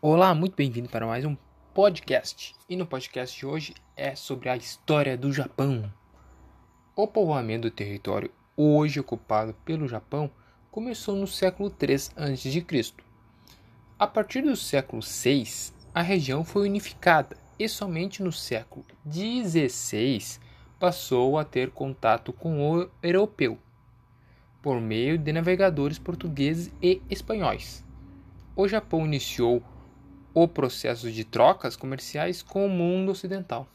Olá, muito bem-vindo para mais um podcast. E no podcast de hoje é sobre a história do Japão. O povoamento do território hoje ocupado pelo Japão começou no século 3 a.C. A partir do século 6, a região foi unificada e somente no século 16 passou a ter contato com o europeu por meio de navegadores portugueses e espanhóis. O Japão iniciou o processo de trocas comerciais com o mundo ocidental.